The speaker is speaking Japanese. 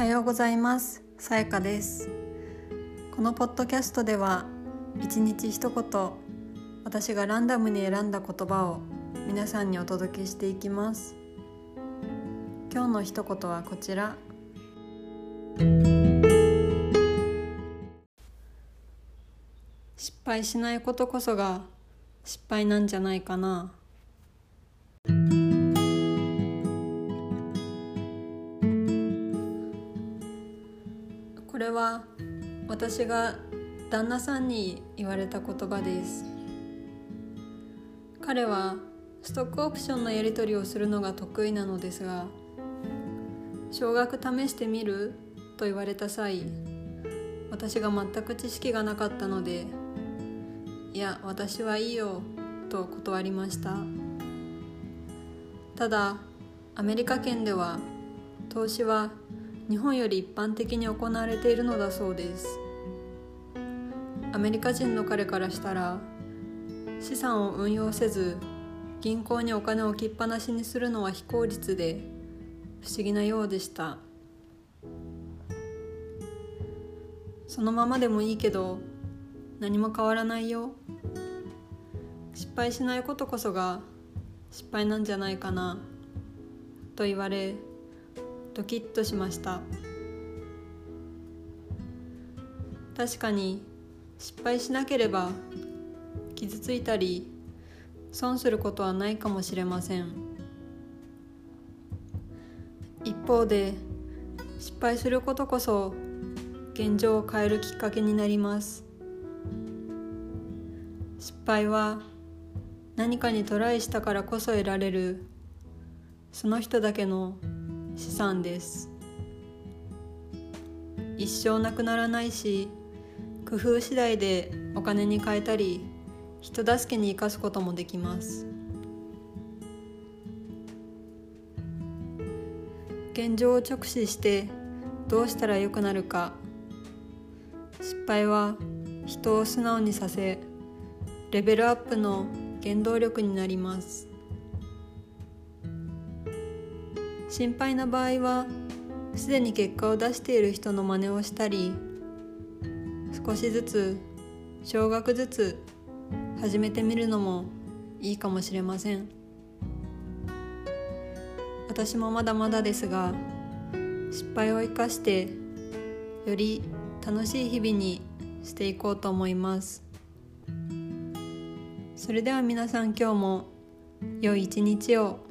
はようございます。さやかです。このポッドキャストでは一日一言私がランダムに選んだ言葉を皆さんにお届けしていきます。今日の一言はこちら。失敗しないことこそが失敗なんじゃないかな。れは私が旦那さんに言われた言葉です。彼はストックオプションのやり取りをするのが得意なのですが少額試してみると言われた際私が全く知識がなかったのでいや私はいいよと断りました。ただアメリカ圏では投資は日本より一般的に行われているのだそうです。アメリカ人の彼からしたら資産を運用せず銀行にお金を置きっぱなしにするのは非効率で不思議なようでした。そのままでもいいけど何も変わらないよ。失敗しないことこそが失敗なんじゃないかなと言われドキッとしました。確かに失敗しなければ傷ついたり損することはないかもしれません。一方で失敗することこそ現状を変えるきっかけになります。失敗は何かにトライしたからこそ得られるその人だけの資産です。一生なくならないし工夫次第でお金に変えたり人助けに生かすこともできます。現状を直視してどうしたらよくなるか。失敗は人を素直にさせレベルアップの原動力になります。心配な場合はすでに結果を出している人の真似をしたり少しずつ少額ずつ始めてみるのもいいかもしれません。私もまだまだですが失敗を生かしてより楽しい日々にしていこうと思います。それでは皆さん今日も良い一日を。